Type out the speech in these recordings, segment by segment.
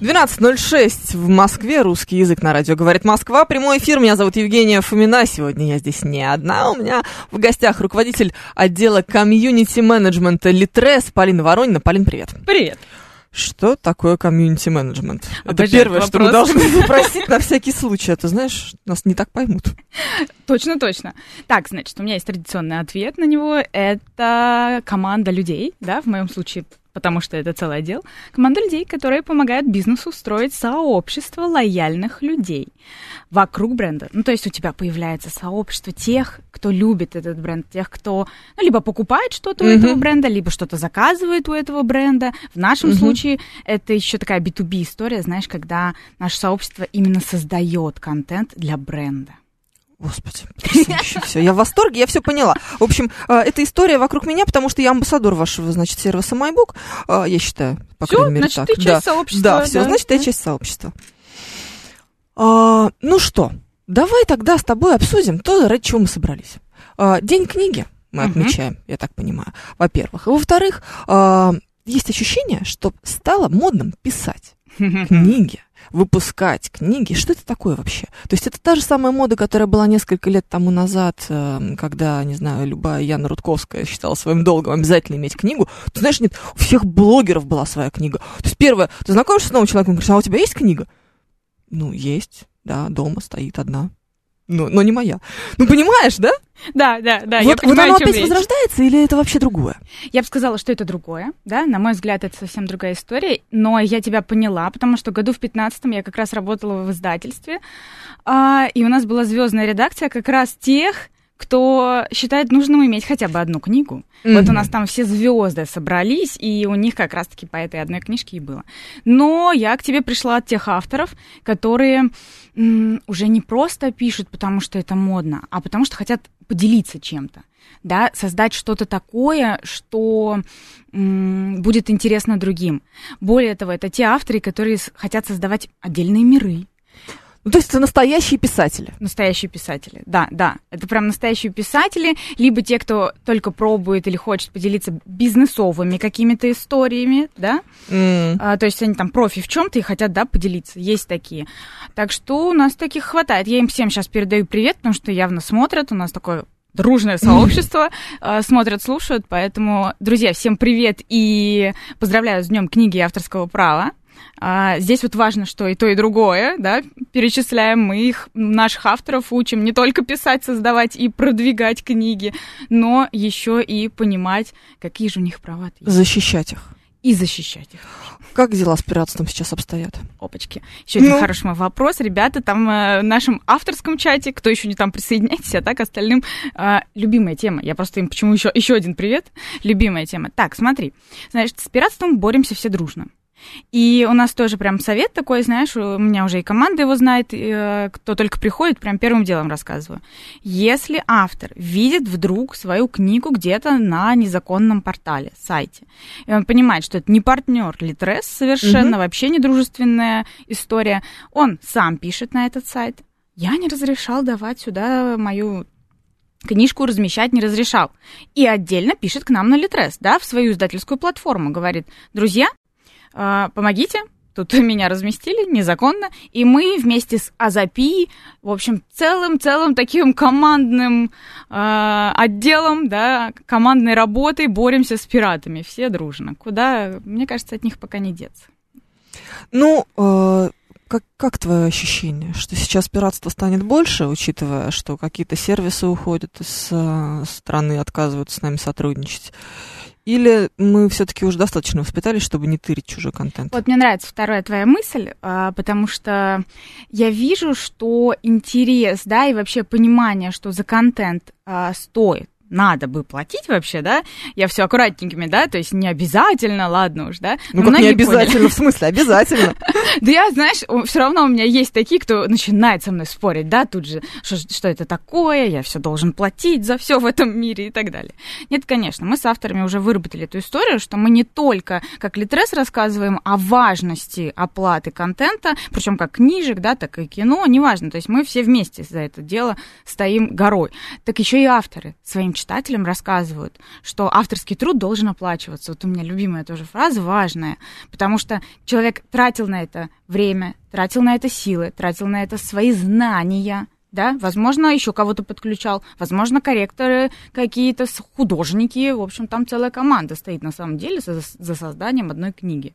12.06 в Москве. Русский язык на радио говорит Москва. Прямой эфир. Меня зовут Евгения Фомина. Сегодня я здесь не одна. У меня в гостях руководитель отдела комьюнити-менеджмента Литрес Полина Воронина. Полин, привет. Привет. Что такое комьюнити-менеджмент? Это Обожаю первое, этот что мы вопрос. должны запросить на всякий случай. А то знаешь, нас не так поймут. Точно, точно. Так, значит, у меня есть традиционный ответ на него. Это команда людей, да, в моем случае, потому что это целый отдел. Команда людей, которые помогают бизнесу строить сообщество лояльных людей вокруг бренда. Ну, то есть у тебя появляется сообщество тех, кто любит этот бренд, тех, кто ну, либо покупает что-то у Мгм. этого бренда, либо что-то заказывает у этого бренда. В нашем Мгм. случае это еще такая B2B история, знаешь, когда наше сообщество именно создает контент для бренда. Господи, все. Я в восторге, я все поняла. В общем, э, эта история вокруг меня, потому что я амбассадор вашего, значит, сервиса MyBook. Э, Я считаю, по Всё? крайней мере, Значит, так. ты часть да. сообщества, Да, все, да, значит, я часть сообщества. А, ну что, давай тогда с тобой обсудим то, ради чего мы собрались. А, День книги мы Мгм. отмечаем, я так понимаю, во-первых. Во-вторых, а, есть ощущение, что стало модным писать книги, выпускать книги. Что это такое вообще? То есть это та же самая мода, которая была несколько лет тому назад, э, когда, не знаю, любая Яна Рудковская считала своим долгом обязательно иметь книгу. Ты знаешь, нет, у всех блогеров была своя книга. То есть первое, ты знакомишься с новым человеком, говоришь, а у тебя есть книга? Ну, есть, да, дома стоит одна. Но, но не моя. Ну, понимаешь, да? Да, да, да, я вот, вот понимаю, оно опять речь. возрождается или это вообще другое? Я бы сказала, что это другое, да, на мой взгляд, это совсем другая история, но я тебя поняла, потому что году в 15 я как раз работала в издательстве, а, и у нас была звездная редакция как раз тех, кто считает нужным иметь хотя бы одну книгу. Вот Мгм. у нас там все звезды собрались, и у них как раз-таки по этой одной книжке и было. Но я к тебе пришла от тех авторов, которые м, уже не просто пишут, потому что это модно, а потому что хотят поделиться чем-то. Да, создать что-то такое, что м, будет интересно другим. Более того, это те авторы, которые хотят создавать отдельные миры, Ну, то есть это настоящие писатели. Настоящие писатели, да, да. Это прям настоящие писатели, либо те, кто только пробует или хочет поделиться бизнесовыми какими-то историями, да. М. А, то есть они там профи в чем-то и хотят, да, поделиться. Есть такие. Так что у нас таких хватает. Я им всем сейчас передаю привет, потому что явно смотрят. У нас такое дружное сообщество, а, смотрят, слушают. Поэтому, друзья, всем привет и поздравляю с Днем книги и авторского права. А, здесь вот важно, что и то, и другое, да, перечисляем мы их, наших авторов учим не только писать, создавать и продвигать книги, но еще и понимать, какие же у них права есть, Защищать их. и защищать их. Как дела с пиратством сейчас обстоят? Опачки. Еще один Ну? хороший мой вопрос. Ребята, там э, в нашем авторском чате, кто еще не там, присоединяйтесь, а так остальным э, любимая тема. Я просто им почему еще, еще один привет. Любимая тема. Так, смотри. Значит, с пиратством боремся все дружно. И у нас тоже прям совет такой, знаешь, у меня уже и команда его знает, э, кто только приходит, прям первым делом рассказываю. Если автор видит вдруг свою книгу где-то на незаконном портале, сайте, и он понимает, что это не партнер Литрес совершенно, вообще не дружественная история, он сам пишет на этот сайт. Я не разрешал давать сюда мою книжку размещать не разрешал. И отдельно пишет к нам на Литрес, да, в свою издательскую платформу. Говорит, друзья, помогите, тут меня разместили незаконно, и мы вместе с Азапи, в общем, целым-целым таким командным а, отделом, да, командной работой боремся с пиратами, все дружно. Куда, мне кажется, от них пока не деться. Ну, э, как, как твое ощущение, что сейчас пиратство станет больше, учитывая, что какие-то сервисы уходят из э, страны, отказываются с нами сотрудничать? Или мы все-таки уже достаточно воспитались, чтобы не тырить чужой контент? Вот мне нравится вторая твоя мысль, а, потому что я вижу, что интерес, да, и вообще понимание, что за контент а, стоит надо бы платить вообще, да, я все аккуратненькими, да, то есть не обязательно, ладно уж, да. Ну, Но как не многие поняли. обязательно, в смысле, обязательно. Да я, знаешь, все равно у меня есть такие, кто начинает со мной спорить, да, тут же, что, что это такое, я все должен платить за все в этом мире и так далее. Нет, конечно, мы с авторами уже выработали эту историю, что мы не только как Литрес рассказываем о важности оплаты контента, причем как книжек, да, так и кино, неважно, то есть мы все вместе за это дело стоим горой. Так еще и авторы своим читателям рассказывают, что авторский труд должен оплачиваться. Вот у меня любимая тоже фраза, важная, потому что человек тратил на это время, тратил на это силы, тратил на это свои знания, да, возможно, еще кого-то подключал, возможно, корректоры какие-то, художники, в общем, там целая команда стоит на самом деле за, за созданием одной книги.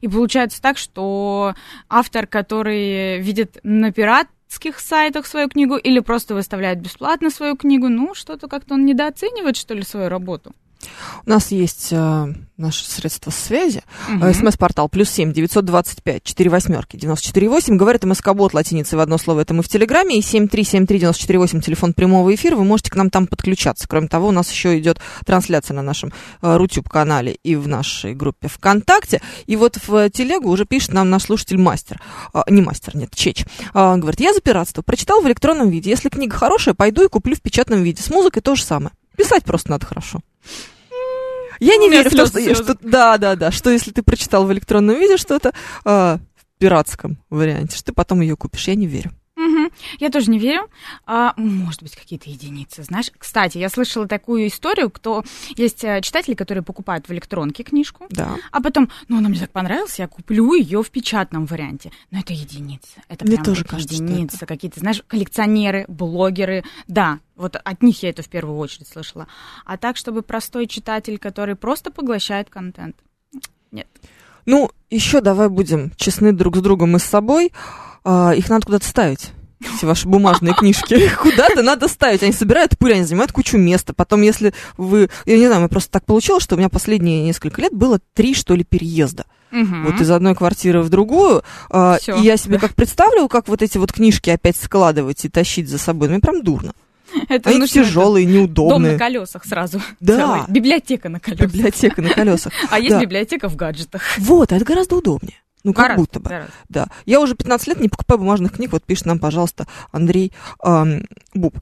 И получается так, что автор, который видит на пиратских сайтах свою книгу или просто выставляет бесплатно свою книгу, ну, что-то как-то он недооценивает, что ли, свою работу. У нас есть э, наши средства связи. Э, СМС-портал плюс семь девятьсот двадцать пять четыре восьмерки девяносто четыре восемь. Говорит МСК-бот латиницей в одно слово. Это мы в Телеграме. И семь три семь три девяносто четыре восемь телефон прямого эфира. Вы можете к нам там подключаться. Кроме того, у нас еще идет трансляция на нашем э, Рутюб-канале и в нашей группе ВКонтакте. И вот в э, телегу уже пишет нам наш слушатель мастер. А, не мастер, нет, Чеч. Он говорит, я за пиратство. Прочитал в электронном виде. Если книга хорошая, пойду и куплю в печатном виде. С музыкой то же самое. Писать просто надо хорошо. Я не У меня верю в то, что, что... Да, да, да. Что если ты прочитал в электронном виде что-то а, в пиратском варианте, что ты потом ее купишь. Я не верю. Я тоже не верю. А, может быть, какие-то единицы, знаешь. Кстати, я слышала такую историю, кто есть э, читатели, которые покупают в электронке книжку, Да. а потом, ну, она мне так понравилась, я куплю ее в печатном варианте. Но это единицы. Это Мне прям тоже кажется, единицы. Какие-то, знаешь, коллекционеры, блогеры. Да, вот от них я это в первую очередь слышала. А так, чтобы простой читатель, который просто поглощает контент. Нет. Ну, еще давай будем честны друг с другом и с собой. А, их надо куда-то ставить. Все ваши бумажные книжки. Куда-то надо ставить. Они собирают пыль, они занимают кучу места. Потом, если вы... Я не знаю, мне просто так получилось, что у меня последние несколько лет было три, что ли, переезда. Вот из одной квартиры в другую. а, Всё, и я себе как представлю, как вот эти вот книжки опять складывать и тащить за собой. Ну, мне прям дурно. Это Они нужно- тяжелые, Дом на неудобные. колесах сразу. Да. Целый. Библиотека на колесах. Библиотека на колесах. А есть библиотека в гаджетах. Вот, это гораздо удобнее. Ну, как Гораздо, будто бы. гораздо. Да. Я уже 15 лет не покупаю бумажных книг. Вот пишет нам, пожалуйста, Андрей ам, Буб.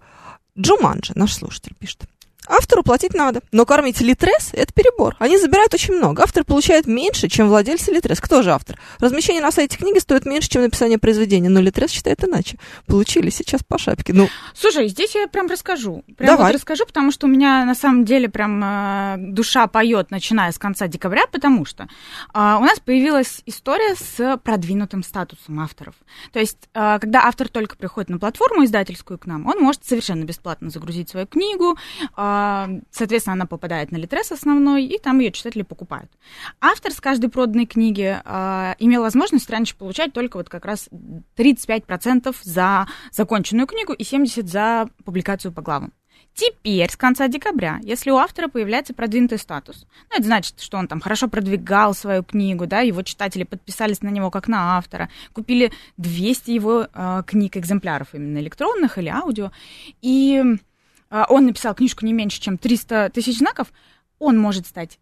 Джуманджи, наш слушатель, пишет. Автору платить надо, но кормить Литрес – это перебор. Они забирают очень много. Автор получает меньше, чем владельцы Литрес. Кто же автор? Размещение на сайте книги стоит меньше, чем написание произведения, но Литрес считает иначе. Получили сейчас по шапке. Ну, Слушай, здесь я прям расскажу. Прям Давай. вот расскажу, потому что у меня на самом деле прям э, душа поет, начиная с конца декабря, потому что а, у нас появилась история с продвинутым статусом авторов. То есть, а, когда автор только приходит на платформу издательскую к нам, он может совершенно бесплатно загрузить свою книгу, а, соответственно, она попадает на Литрес основной, и там ее читатели покупают. Автор с каждой проданной книги а, имел возможность раньше получать только вот как раз 35% за законченную книгу и 70% за публикацию по главам. Теперь, с конца декабря, если у автора появляется продвинутый статус, ну, это значит, что он там хорошо продвигал свою книгу, да, его читатели подписались на него как на автора, купили 200 его э, книг, экземпляров именно электронных или аудио, и он написал книжку не меньше, чем 300 тысяч знаков, он может стать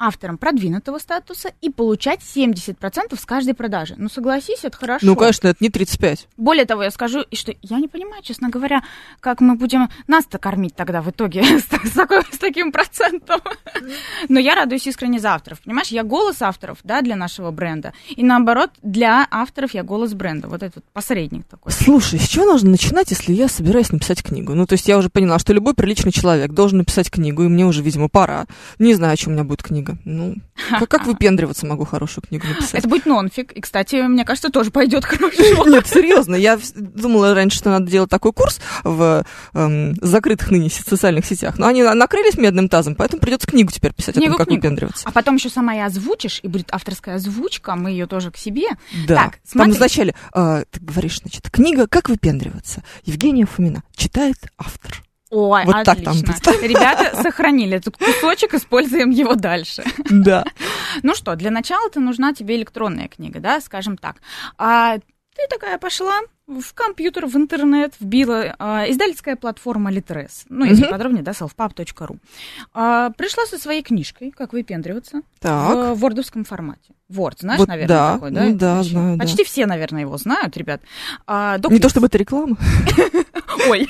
автором продвинутого статуса и получать 70% с каждой продажи. Ну, согласись, это хорошо. ну, конечно, это не 35. Более того, я скажу, и что я не понимаю, честно говоря, как мы будем нас-то кормить тогда в итоге с, с такой- с таким процентом. Но я радуюсь искренне за авторов. Понимаешь, я голос авторов, да, для нашего бренда. И наоборот, для авторов я голос бренда. Вот этот посредник такой. Слушай, с чего нужно начинать, если я собираюсь написать книгу? Ну, то есть я уже поняла, что любой приличный человек должен написать книгу, и мне уже, видимо, пора. Не знаю, о чем у меня будет книга. Ну, как, как выпендриваться могу хорошую книгу написать? Это будет нонфик. И, кстати, мне кажется, тоже пойдет хорошо. Нет, серьезно, я думала раньше, что надо делать такой курс в эм, закрытых ныне социальных сетях. Но они на- накрылись медным тазом, поэтому придется книгу теперь писать о Книгу, том, как книгу. выпендриваться. А потом еще сама и озвучишь, и будет авторская озвучка, мы ее тоже к себе. Да. Так, Там смотри. вначале э, ты говоришь, значит, книга «Как выпендриваться». Евгения Фомина читает автор. Ой, Вот так там отлично. будет. Ребята сохранили этот кусочек, используем его дальше. Да. Ну что, для начала-то нужна тебе электронная книга, да, скажем так. А Ты такая пошла в компьютер, в интернет, вбила э, издательская платформа Litres, ну, если Мгм. подробнее, да, selfpub.ru. А, пришла со своей книжкой, как выпендриваться, Так. в вордовском формате. Word, знаешь, Вот наверное, да, такой, да? ну да, Почти- знаю, да. Почти все, наверное, его знают, ребят. А, Не то чтобы это реклама. Ой.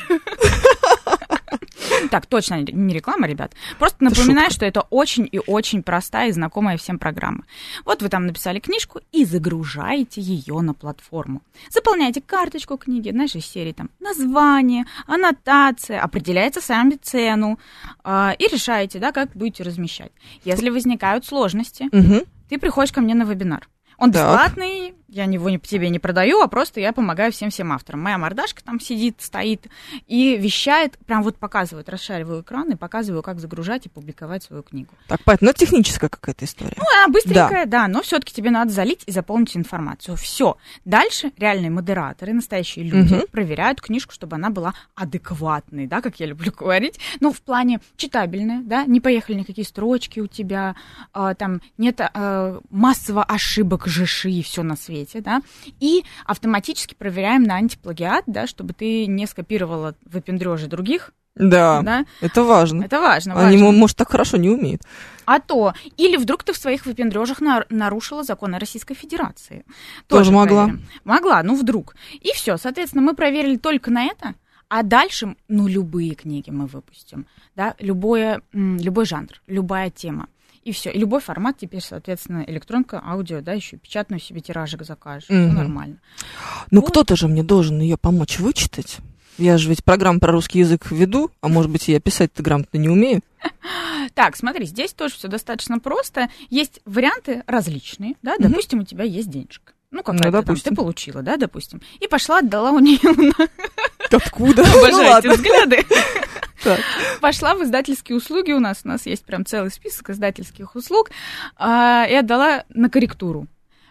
Так, точно не реклама, ребят. Просто напоминаю, что это очень и очень простая и знакомая всем программа. Вот вы там написали книжку и загружаете ее на платформу. Заполняете карточку книги, знаешь, из серии там название, аннотация, определяете сами цену а, и решаете, да, как будете размещать. Если возникают сложности, ты приходишь ко мне на вебинар. Он Так. Я его не, тебе не продаю, а просто я помогаю всем-всем авторам. Моя мордашка там сидит, стоит и вещает, прям вот показывает, расшариваю экран и показываю, как загружать и публиковать свою книгу. Так, понятно, но это техническая какая-то история. Ну, она быстренькая, да, но все-таки тебе надо залить и заполнить информацию. Все. Дальше реальные модераторы, настоящие люди Мгм. проверяют книжку, чтобы она была адекватной, да, как я люблю говорить. Ну, в плане читабельная, да, не поехали никакие строчки у тебя, а, там нет а, массово ошибок жиши и все на свете, да. И автоматически проверяем на антиплагиат, да, чтобы ты не скопировала выпендрежи других, Да, да. это важно. Это важно, Они, важно. мо- может, так хорошо не умеют. А то, или вдруг ты в своих выпендрежах на- нарушила законы Российской Федерации. Тоже могла. проверим. Могла, ну вдруг. И все, соответственно, мы проверили только на это, а дальше, ну, любые книги мы выпустим, да, любое, любой жанр, любая тема. И все. И любой формат теперь, соответственно, электронка, аудио, да, еще печатную себе тиражик закажешь. Всё Мгм. нормально. Ну, Вот. кто-то же мне должен ее помочь вычитать. Я же ведь программу про русский язык веду, а может быть, я писать-то грамотно не умею. Так, смотри, здесь тоже все достаточно просто. Есть варианты различные, да, Мгм. допустим, у тебя есть денежка. Ну, Ну, какая-то там, допустим. ты получила, да, допустим. И пошла, отдала у нее Откуда? Обожаю эти взгляды. Так. Пошла в издательские услуги у нас. У нас есть прям целый список издательских услуг. а, и отдала на корректуру.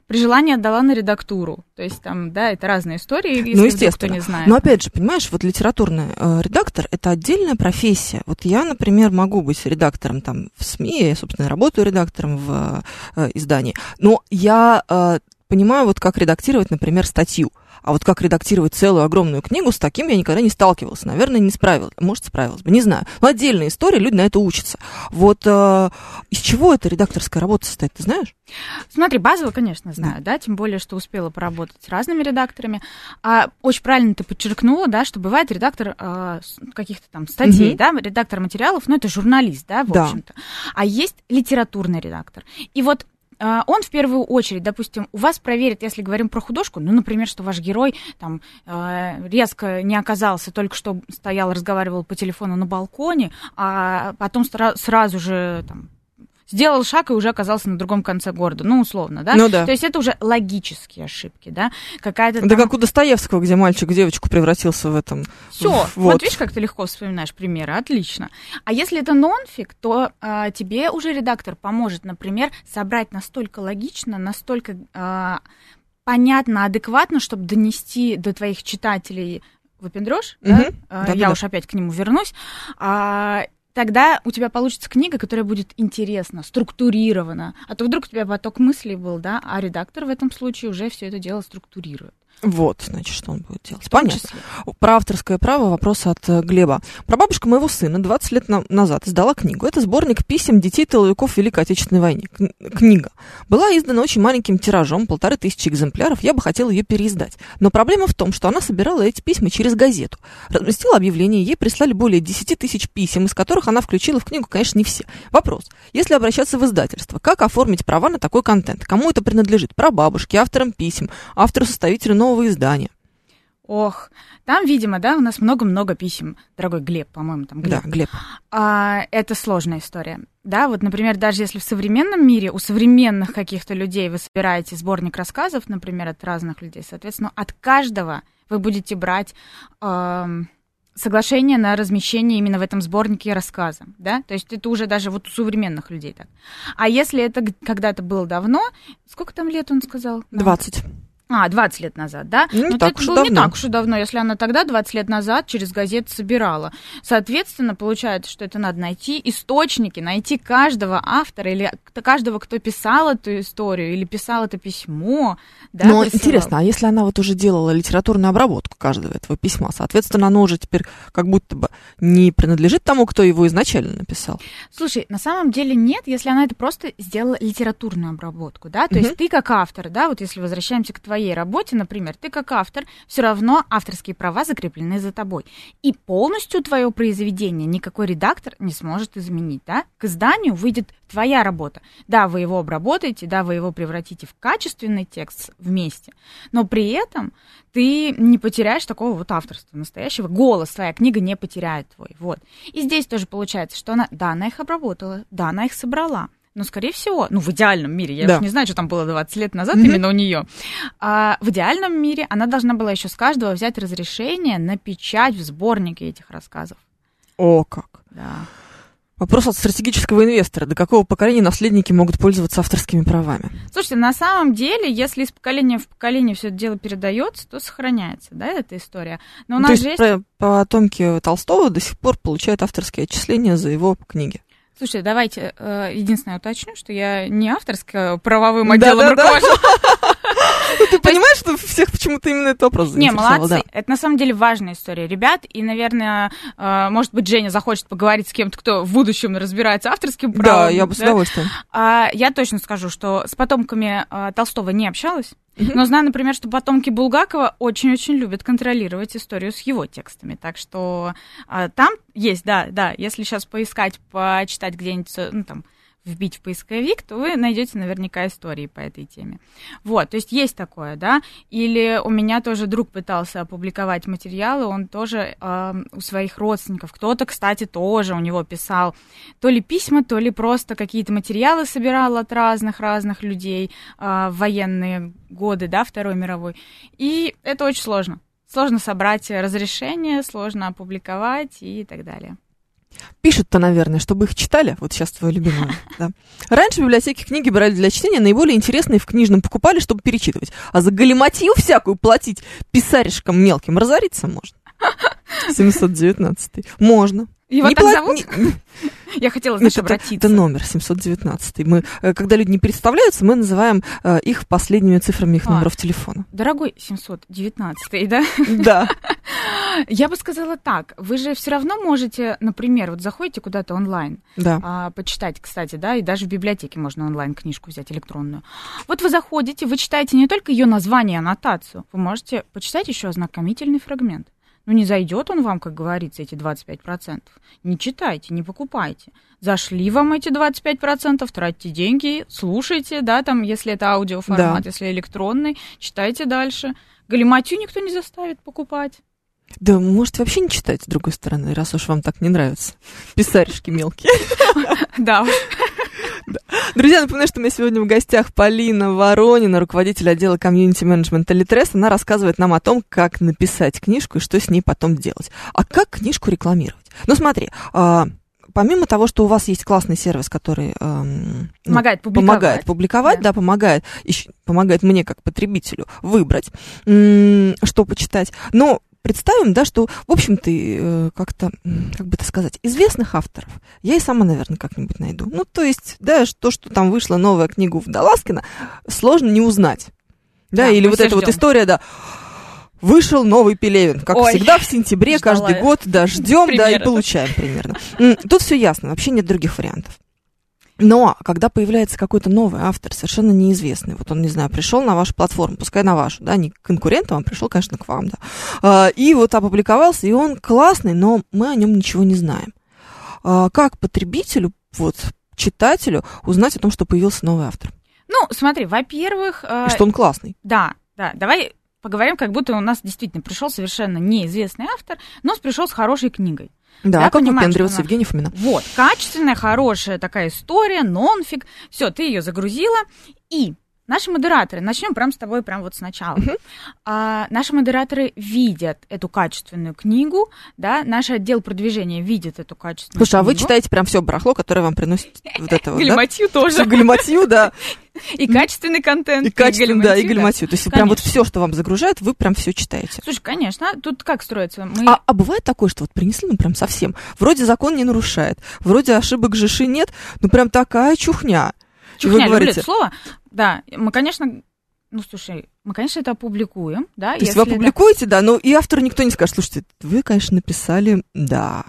При желании отдала на редактуру. То есть там, да, это разные истории, если ну, естественно. кто не знает. Но опять же, понимаешь, вот литературный э, редактор это отдельная профессия. Вот я, например, могу быть редактором там в СМИ, я, собственно, работаю редактором в э, издании. Но я э, понимаю, вот как редактировать, например, статью. А вот как редактировать целую огромную книгу, с таким я никогда не сталкивался. Наверное, не справилась. Может, справилась бы, не знаю. Но отдельная история, люди на это учатся. Вот э, из чего эта редакторская работа состоит, ты знаешь? Смотри, базово, конечно, знаю, да. тем более, что успела поработать с разными редакторами. А, очень правильно ты подчеркнула, да, что бывает редактор а, с- каких-то там статей, Мгм. да, редактор материалов, ну, это журналист, да, в Да. общем-то. А есть литературный редактор. И вот он в первую очередь, допустим, у вас проверит, если говорим про художку, ну, например, что ваш герой там а, резко не оказался, только что стоял, разговаривал по телефону на балконе, а потом сразу же там сделал шаг и уже оказался на другом конце города, ну, условно, да? Ну да. То есть это уже логические ошибки, да? Какая-то Да там... как у Достоевского, где мальчик девочку превратился в этом. Все, вот. Вот. видишь, как ты легко вспоминаешь примеры, отлично. А если это нонфик, то а, тебе уже редактор поможет, например, собрать настолько логично, настолько а, понятно, адекватно, чтобы донести до твоих читателей выпендрёж, да? Мгм. А, Да-да-да. я уж опять к нему вернусь, а, тогда у тебя получится книга, которая будет интересна, структурирована. А то вдруг у тебя поток мыслей был, да, а редактор в этом случае уже все это дело структурирует. Вот, значит, что он будет делать. Понятно. Про авторское право вопрос от э, Глеба. Прабабушка моего сына 20 лет на- назад издала книгу. Это сборник писем детей тыловиков Великой Отечественной войне. Кн- Книга. Была издана очень маленьким тиражом, полторы тысячи экземпляров. Я бы хотела ее переиздать. Но проблема в том, что она собирала эти письма через газету. Разместила объявление, ей прислали более 10 тысяч писем, из которых она включила в книгу, конечно, не все. Вопрос. Если обращаться в издательство, как оформить права на такой контент? Кому это принадлежит? Прабабушке, авторам писем, автору-составителю нового издания. Ох, там, видимо, да, у нас много-много писем. Дорогой Глеб, по-моему, там Глеб. Да, Глеб. А, это сложная история. Да, вот, например, даже если в современном мире у современных каких-то людей вы собираете сборник рассказов, например, от разных людей, соответственно, от каждого вы будете брать ам, соглашение на размещение именно в этом сборнике рассказа, да, то есть это уже даже вот у современных людей так. А если это когда-то было давно, сколько там лет он сказал? нам? 20. А, 20 лет назад, да? Ну, не Но так это уж было не давно. так уж и давно, если она тогда, 20 лет назад, через газеты собирала. Соответственно, получается, что это надо найти источники, найти каждого автора или каждого, кто писал эту историю или писал это письмо. Да, Но высылал. интересно, а если она вот уже делала литературную обработку каждого этого письма, соответственно, оно уже теперь как будто бы не принадлежит тому, кто его изначально написал. Слушай, на самом деле нет, если она это просто сделала литературную обработку, да, то Мгм. есть ты как автор, да, вот если возвращаемся к твоей работе, например, ты как автор, все равно авторские права закреплены за тобой. И полностью твое произведение никакой редактор не сможет изменить, да, к изданию выйдет твоя работа. Да, вы его обработаете, да, вы его превратите в качественный текст вместе, но при этом ты не потеряешь такого вот авторства настоящего, голос твоя книга не потеряет твой, вот. И здесь тоже получается, что она, да, она их обработала, да, она их собрала, но, скорее всего, ну, в идеальном мире, я Да. уж не знаю, что там было 20 лет назад Мгм. именно у нее, а, в идеальном мире она должна была еще с каждого взять разрешение на печать в сборнике этих рассказов. О, как. Да. Вопрос от стратегического инвестора. До какого поколения наследники могут пользоваться авторскими правами? Слушайте, на самом деле, если из поколения в поколение все это дело передается, то сохраняется, да, эта история. Но у Ну, То нас есть же есть... потомки Толстого до сих пор получают авторские отчисления за его книги. Слушайте, давайте э, единственное уточню, что я не авторская правовым отделом Да-да-да. руковожу. Ну, ты понимаешь, что всех почему-то именно этот вопрос Не, молодцы. Это на самом деле важная история, ребят. И, наверное, э, может быть, Женя захочет поговорить с кем-то, кто в будущем разбирается авторским правом. Да, я бы с удовольствием. А, я точно скажу, что с потомками а, Толстого не общалась. Но знаю, например, что потомки Булгакова очень-очень любят контролировать историю с его текстами. Так что а, там есть, да, да, если сейчас поискать, почитать где-нибудь, э, ну, там, вбить в поисковик, то вы найдете наверняка истории по этой теме. Вот, то есть есть такое, да. Или у меня тоже друг пытался опубликовать материалы, он тоже э, у своих родственников, кто-то, кстати, тоже у него писал то ли письма, то ли просто какие-то материалы собирал от разных-разных людей э, в военные годы, да, Второй мировой. И это очень сложно. Сложно собрать разрешение, сложно опубликовать и так далее. Пишут-то, наверное, чтобы их читали. Вот сейчас твое любимое. Да. Раньше в библиотеке книги брали для чтения, наиболее интересные в книжном покупали, чтобы перечитывать. А за галиматью всякую платить писаришкам мелким разориться можно. 719. Можно. Его Не так пла- зовут? не- Я хотела, знаешь, это, обратиться. это номер 719. Мы, э, когда люди не представляются, мы называем э, их последними цифрами их А. номеров телефона. Дорогой 719, да? Да. Я бы сказала так. Вы же все равно можете, например, вот заходите куда-то онлайн, Да. а, почитать, кстати, да, и даже в библиотеке можно онлайн книжку взять электронную. Вот вы заходите, вы читаете не только ее название, аннотацию, вы можете почитать еще ознакомительный фрагмент. Ну, не зайдет он вам, как говорится, эти 25%. Не читайте, не покупайте. Зашли вам эти 25%, тратьте деньги, слушайте, да, там, если это аудиоформат, Да. если электронный, читайте дальше. Галиматью никто не заставит покупать. Да, можете вообще не читать, с другой стороны, раз уж вам так не нравятся. Писаришки мелкие. Да, Друзья, напоминаю, что у меня сегодня в гостях Полина Воронина, руководитель отдела комьюнити-менеджмента Литрес. Она рассказывает нам о том, как написать книжку и что с ней потом делать. А как книжку рекламировать? Ну, смотри, а, помимо того, что у вас есть классный сервис, который эм, ну, помогает публиковать. помогает публиковать, Да. да, помогает, ещё помогает мне как потребителю выбрать, м, что почитать. Но представим, да, что, в общем-то, э, как-то, как бы это сказать, известных авторов я и сама, наверное, как-нибудь найду. Ну, то есть, да, то, что там вышла новая книга у Водолазкина, сложно не узнать. Да, Да, или вот эта вот история, да, Вышел новый Пелевин. Как Ой, всегда, в сентябре каждый я. год, да, ждем, да, и получаем примерно. Тут все ясно, вообще нет других вариантов. Но когда появляется какой-то новый автор, совершенно неизвестный, вот он, не знаю, пришел на вашу платформу, пускай на вашу, да, не к конкурентам, а пришел, конечно, к вам, да, А, и вот опубликовался, и он классный, но мы о нем ничего не знаем. А, Как потребителю, вот, читателю узнать о том, что появился новый автор, Ну, смотри, во-первых, э, и что он классный? да, да, давай поговорим, как будто у нас действительно пришел совершенно неизвестный автор, но пришел с хорошей книгой. Да, Я как она- Евгений Фомина. Вот, качественная, хорошая такая история, нонфик, все, ты ее загрузила, и наши модераторы, начнем прям с тобой, прям вот сначала. А, наши модераторы видят эту качественную книгу, да, наш отдел продвижения видит эту качественную Слушай, а вы книгу. читаете прям все барахло, которое вам приносит вот это вот, да? Галиматью тоже. Всю галиматью, да. И качественный контент. И качественную, да, и галиматью. То есть прям вот все, что вам загружают, вы прям все читаете. Слушай, конечно, тут как строится? Мы... А, а бывает такое, что вот принесли, ну прям совсем. Вроде закон не нарушает, вроде ошибок жиши нет, ну прям такая чухня. Чухня, вы люблю говорите, это слово. Да, мы, конечно, ну, слушай, мы, конечно, это опубликуем, да, то есть вы опубликуете, да, но и автору никто не скажет, слушайте, вы, конечно, написали, да.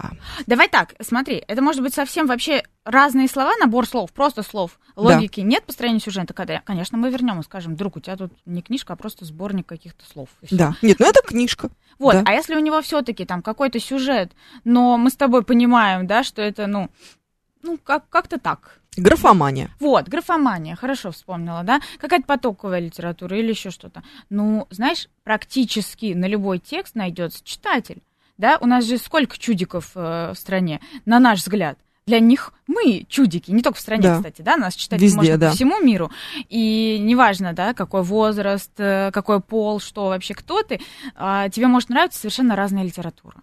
Давай так, смотри, это может быть совсем вообще разные слова, набор слов, просто слов. Логики нет построения сюжета, когда, конечно, мы вернем и скажем, друг, у тебя тут не книжка, а просто сборник каких-то слов. Да. Нет, ну это книжка. Вот, Да. а если у него все-таки там какой-то сюжет, но мы с тобой понимаем, да, что это, ну, ну, как- как-то так. Графомания. Вот, графомания, хорошо вспомнила, да? Какая-то потоковая литература или еще что-то. Ну, знаешь, практически на любой текст найдется читатель. Да, у нас же сколько чудиков э, в стране, на наш взгляд. Для них мы чудики, не только в стране, Да. кстати, да, нас читать Везде, можно да. по всему миру. И неважно, да, какой возраст, э, какой пол, что вообще, кто ты, а, тебе может нравиться совершенно разная литература.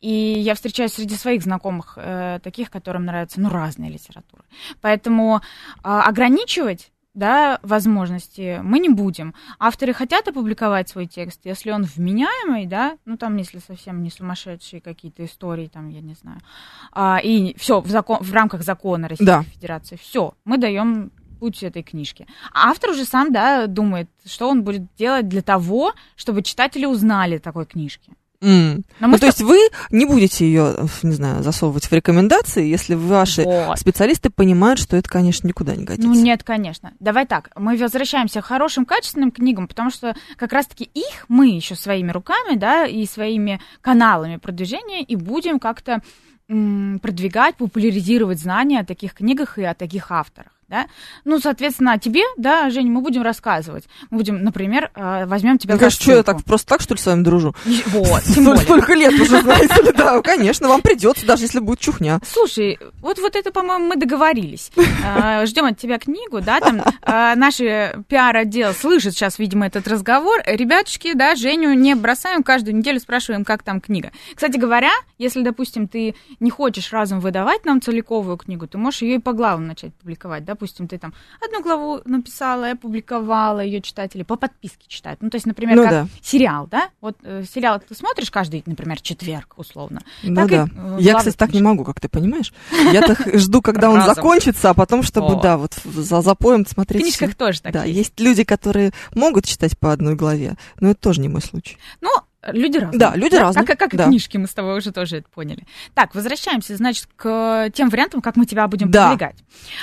И я встречаюсь среди своих знакомых э, таких, которым нравится, ну, разная литература. Поэтому а, ограничивать да, возможности мы не будем. Авторы хотят опубликовать свой текст, если он вменяемый, да, ну там, если совсем не сумасшедшие какие-то истории, там, я не знаю, а, и все в, закон, в рамках закона Российской Да. Федерации, все, мы даем путь этой книжки. А автор уже сам, да, думает, что он будет делать для того, чтобы читатели узнали такой книжке. М. Но Ну, мы то есть вы не будете ее, не знаю, засовывать в рекомендации, если ваши Вот. специалисты понимают, что это, конечно, никуда не годится. Ну нет, конечно. Давай так, мы возвращаемся к хорошим, качественным книгам, потому что как раз-таки их мы еще своими руками, да, и своими каналами продвижения и будем как-то м, продвигать, популяризировать знания о таких книгах и о таких авторах. Да? Ну, соответственно, о тебе, да, Жень, мы будем рассказывать. Мы будем, например, э, возьмем тебя Мне в кажется, что я так просто так, что ли, с вами дружу? Вот, тем более. Столько лет уже, знаете ли, да, конечно, вам придется, даже если будет чухня. Слушай, вот, вот это, по-моему, мы договорились. А, Ждем от тебя книгу, да, там а, наш пиар-отдел слышит сейчас, видимо, этот разговор. Ребятушки, да, Женю не бросаем, каждую неделю спрашиваем, как там книга. Кстати говоря, если, допустим, ты не хочешь разом выдавать нам целиковую книгу, ты можешь ее и по главам начать публиковать. Допустим, ты там одну главу написала и опубликовала, ее читатели по подписке читают. Ну, то есть, например, Ну как да. сериал, да? Вот э, сериал ты смотришь каждый, например, четверг, условно. Ну Так и, да. э, Я, кстати, так не могу, как ты понимаешь. Я так жду, когда он закончится, а потом, чтобы, да, вот за запоем В смотреть. книжках всё. тоже так Да, есть люди, которые могут читать по одной главе, но это тоже не мой случай. Ну, люди разные. Да, люди разные, Как, как и да. книжки, мы с тобой уже тоже это поняли. Так, возвращаемся, значит, к тем вариантам, как мы тебя будем Да. продвигать.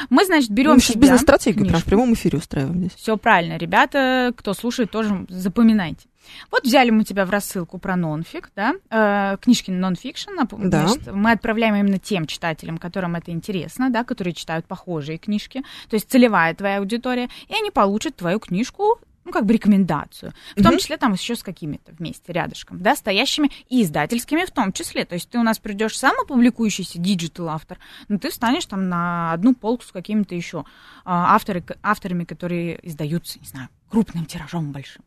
Мы, значит, берем Мы сейчас тебя, бизнес-стратегию прям в прямом эфире устраиваем здесь. Все правильно, ребята, кто слушает, тоже запоминайте. Вот взяли мы тебя в рассылку про нонфик, да, э, книжки нонфикшн, Да. значит, мы отправляем именно тем читателям, которым это интересно, да, которые читают похожие книжки, то есть целевая твоя аудитория, и они получат твою книжку ну, как бы рекомендацию. В том числе там еще с какими-то вместе, рядышком, да, стоящими и издательскими в том числе. То есть ты у нас придешь сам опубликующийся digital автор, но ты встанешь там на одну полку с какими-то еще а, авторы, авторами, которые издаются, не знаю, крупным тиражом большим.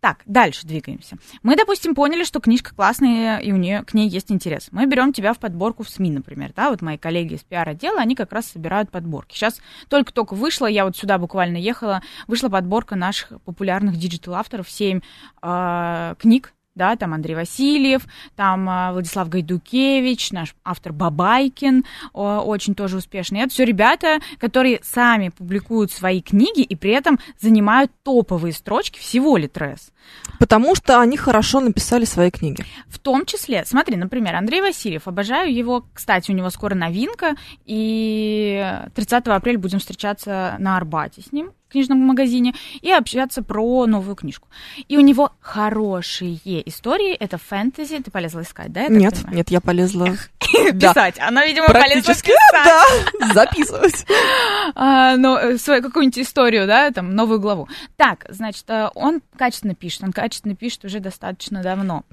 Так, дальше двигаемся. Мы, допустим, поняли, что книжка классная, и у нее, к ней есть интерес. Мы берем тебя в подборку в СМИ, например, да, вот мои коллеги из пиар-отдела, они как раз собирают подборки. Сейчас только-только вышла, я вот сюда буквально ехала, вышла подборка наших популярных диджитал-авторов, 7 книг, да, там Андрей Васильев, там а, Владислав Гайдукевич, наш автор Бабайкин, очень тоже успешный. Это все ребята, которые сами публикуют свои книги и при этом занимают топовые строчки всего Литрес. Потому что они хорошо написали свои книги. В том числе, смотри, например, Андрей Васильев, обожаю его, кстати, у него скоро новинка, и 30 апреля будем встречаться на Арбате с ним, книжном магазине, и общаться про новую книжку. И у него хорошие истории, это фэнтези, ты полезла искать, да? Нет, понимаю? нет, я полезла Писать, она, видимо, полезла писать. да, записывать. а, но, э, свою какую-нибудь историю, да, там, новую главу. Так, значит, э, он качественно пишет, он качественно пишет уже достаточно давно.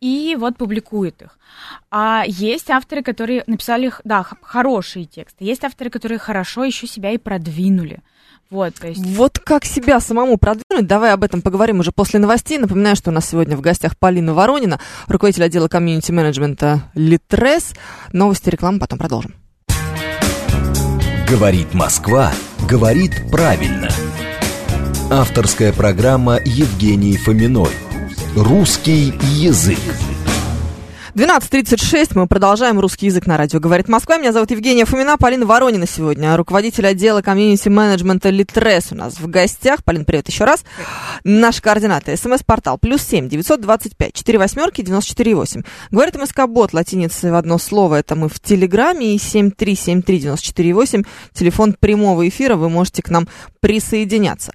И вот публикует их. А есть авторы, которые написали, да, хорошие тексты. Есть авторы, которые хорошо еще себя и продвинули. Вот, то есть... Вот как себя самому продвинуть, давай об этом поговорим уже после новостей. Напоминаю, что у нас сегодня в гостях Полина Воронина, руководитель отдела комьюнити-менеджмента Литрес. Новости, реклама, потом продолжим. Говорит Москва, говорит правильно. Авторская программа Евгении Фоминой. Русский язык. 12.36, мы продолжаем русский язык на радио. Говорит Москва, меня зовут Евгения Фомина, Полина Воронина сегодня, руководитель отдела комьюнити-менеджмента Литрес у нас в гостях. Полин, привет еще раз. Наши координаты. СМС-портал плюс семь девятьсот двадцать пять четыре восьмерки девяносто четыре восемь. Говорит МСК-бот латиницей в одно слово. Это мы в Телеграме и семь три семь три девяносто четыре восемь. Телефон прямого эфира, вы можете к нам присоединяться.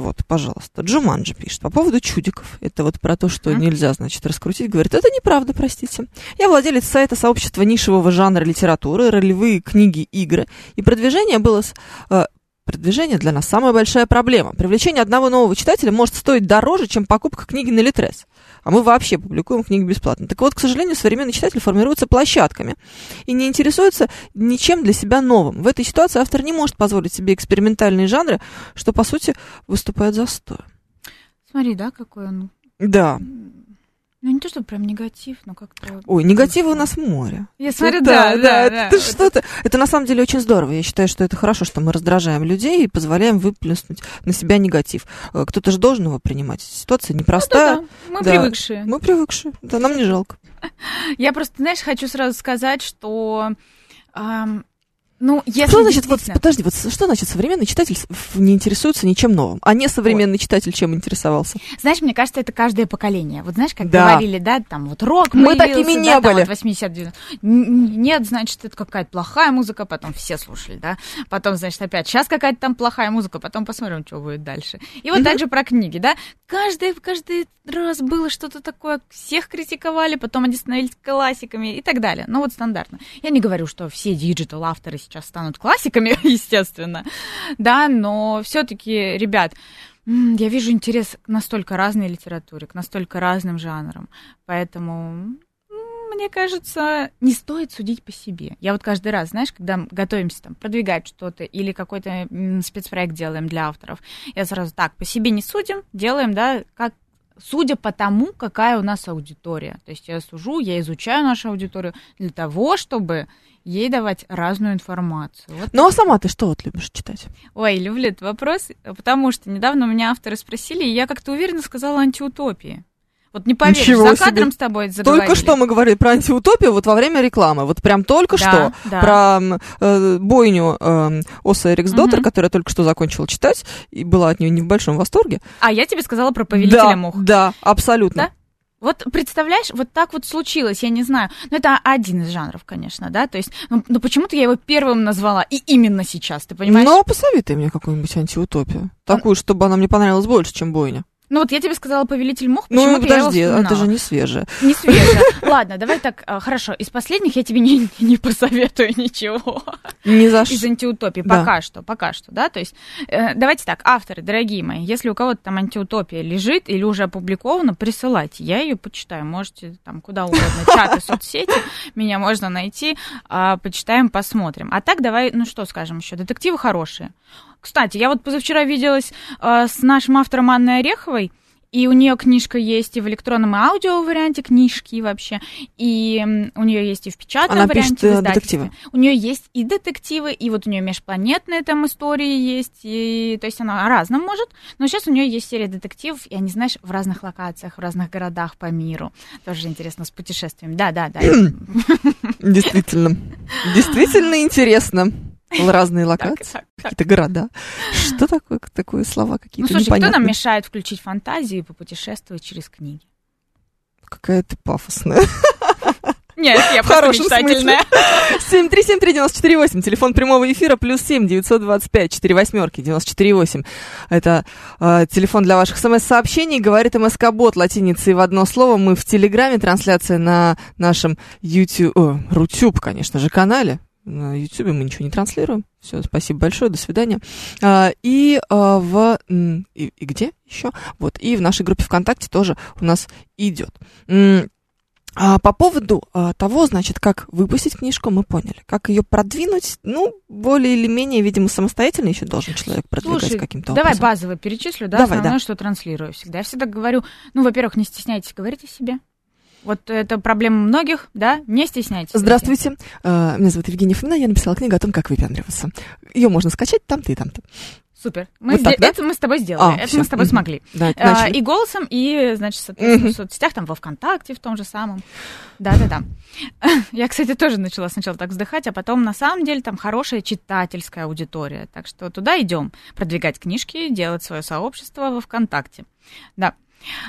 Вот, пожалуйста. Джуманджи пишет по поводу чудиков. Это вот про то, что нельзя, значит, раскрутить. Говорит, это неправда, простите. Я владелец сайта сообщества нишевого жанра литературы, ролевые книги, игры. И продвижение было... Э, продвижение для нас самая большая проблема. Привлечение одного нового читателя может стоить дороже, чем покупка книги на Литрес. А мы вообще публикуем книги бесплатно. Так вот, к сожалению, современный читатель формируется площадками и не интересуется ничем для себя новым. В этой ситуации автор не может позволить себе экспериментальные жанры, что, по сути, выступает застоем. Смотри, да, какой он... Да. Ну, не то, что прям негатив, но как-то... Ой, негатива у нас море. Я смотрю, да, да, да. Это что-то... Это на самом деле очень здорово. Я считаю, что это хорошо, что мы раздражаем людей и позволяем выплеснуть на себя негатив. Э, Кто-то же должен его принимать. Ситуация непростая. Ну, да, да. Мы Да. привыкшие. Мы привыкшие. Да, нам не жалко. Я просто, знаешь, хочу сразу сказать, что... ам, ну, если Что значит, вот, действительно- подожди, вот что значит современный читатель не интересуется ничем новым, а не современный читатель чем интересовался? Знаешь, мне кажется, это каждое поколение. Вот знаешь, как Да. говорили, да, там вот рок Мы такими не да, там были. вот 80 90 Н- Нет, значит, это какая-то плохая музыка, потом все слушали, да. Потом, значит, опять сейчас какая-то там плохая музыка, потом посмотрим, что будет дальше. И вот Мгм. так же про книги, да. Каждый, каждый раз было что-то такое, всех критиковали, потом они становились классиками и так далее. Ну вот стандартно. Я не говорю, что все диджитал-авторы сейчас станут классиками, естественно, да, но все-таки, ребят, я вижу интерес к настолько разной литературе, к настолько разным жанрам, поэтому мне кажется, не стоит судить по себе. Я вот каждый раз, знаешь, когда готовимся там продвигать что-то или какой-то спецпроект делаем для авторов, я сразу так, по себе не судим, делаем, да, как судя по тому, какая у нас аудитория. То есть я сужу, я изучаю нашу аудиторию для того, чтобы ей давать разную информацию. Вот Ну, а сама ты что вот любишь читать? Ой, люблю этот вопрос, потому что недавно меня авторы спросили, и я как-то уверенно сказала антиутопии. Вот не поверишь, Ничего за себе. кадром с тобой заговорили. Только что мы говорили про антиутопию вот во время рекламы. Вот прям только Да, что да. про э, бойню э, Оса Эриксдоттер, Мгм. которую я только что закончила читать, и была от нее не в большом восторге. А я тебе сказала про повелителя да, мух. Да, абсолютно. Да? Вот представляешь, вот так вот случилось, я не знаю. Ну, это один из жанров, конечно, да. То есть, ну, ну, почему-то я его первым назвала, и именно сейчас, ты понимаешь? Ну, посоветуй мне какую-нибудь антиутопию. Такую, чтобы она мне понравилась больше, чем бойня. Ну, вот я тебе сказала повелитель мух, Ну, почему-то я его подожди, это вспоминала. же не свежее. Не свежая. Ладно, давай так, а, хорошо. Из последних я тебе не, не посоветую ничего. Ни за Из что. антиутопии. Да. Пока что, пока что, да. То есть, э, давайте так, авторы, дорогие мои, если у кого-то там антиутопия лежит или уже опубликована, присылайте. Я ее почитаю. Можете там куда угодно, чаты, соцсети, меня можно найти, а, почитаем, посмотрим. А так давай, ну что скажем еще, детективы хорошие. Кстати, я вот позавчера виделась э, с нашим автором Анной Ореховой, и у нее книжка есть и в электронном и аудио варианте книжки вообще, и у нее есть и в печатном Она варианте. пишет, в э, издательстве. детективы. У нее есть и детективы, и вот у нее межпланетные там истории есть, и, то есть она о разном может, но сейчас у нее есть серия детективов, и они, знаешь, в разных локациях, в разных городах по миру. Тоже интересно, с путешествиями. Да, да, да. Действительно. Действительно интересно. Разные локации, какие-то города. Что такое, такое слова Ну, какие-то слушай, кто нам непонятные? мешает включить фантазию и попутешествовать через книги? Какая ты пафосная. Нет, я просто мечтательная. 7373948, телефон прямого эфира, плюс 7 925 4 восьмерки 948. Это э, телефон для ваших смс-сообщений. Говорит МСК-бот латиницей в одно слово. Мы в Телеграме, трансляция на нашем YouTube, о, Рутюб, конечно же, канале. На Ютубе мы ничего не транслируем. Все, спасибо большое, до свидания. А, и а, в... И, и где еще? Вот, и в нашей группе ВКонтакте тоже у нас идет. А, по поводу а, того, значит, как выпустить книжку, мы поняли. Как ее продвинуть, ну, более или менее, видимо, самостоятельно еще должен человек продвигать Слушай, каким-то давай образом. базово перечислю, да, Давай, основное, да. что транслирую всегда. Я всегда говорю, ну, во-первых, не стесняйтесь говорить о себе. Вот это проблема многих, да, не стесняйтесь. Здравствуйте, э, меня зовут Евгения Фомина, я написала книгу о том, как выпендриваться. Ее можно скачать там-то и там-то. Супер. Мы Вот так, да? Это мы с тобой сделали. А, это всё. мы с тобой Мгм. смогли. Да, А, и голосом, и, значит, соответственно, Мгм. в соцсетях, там, во ВКонтакте, в том же самом. Да-да-да. Я, кстати, тоже начала сначала так вздыхать, а потом, на самом деле, там хорошая читательская аудитория. Так что туда идем продвигать книжки, делать свое сообщество во ВКонтакте. Да.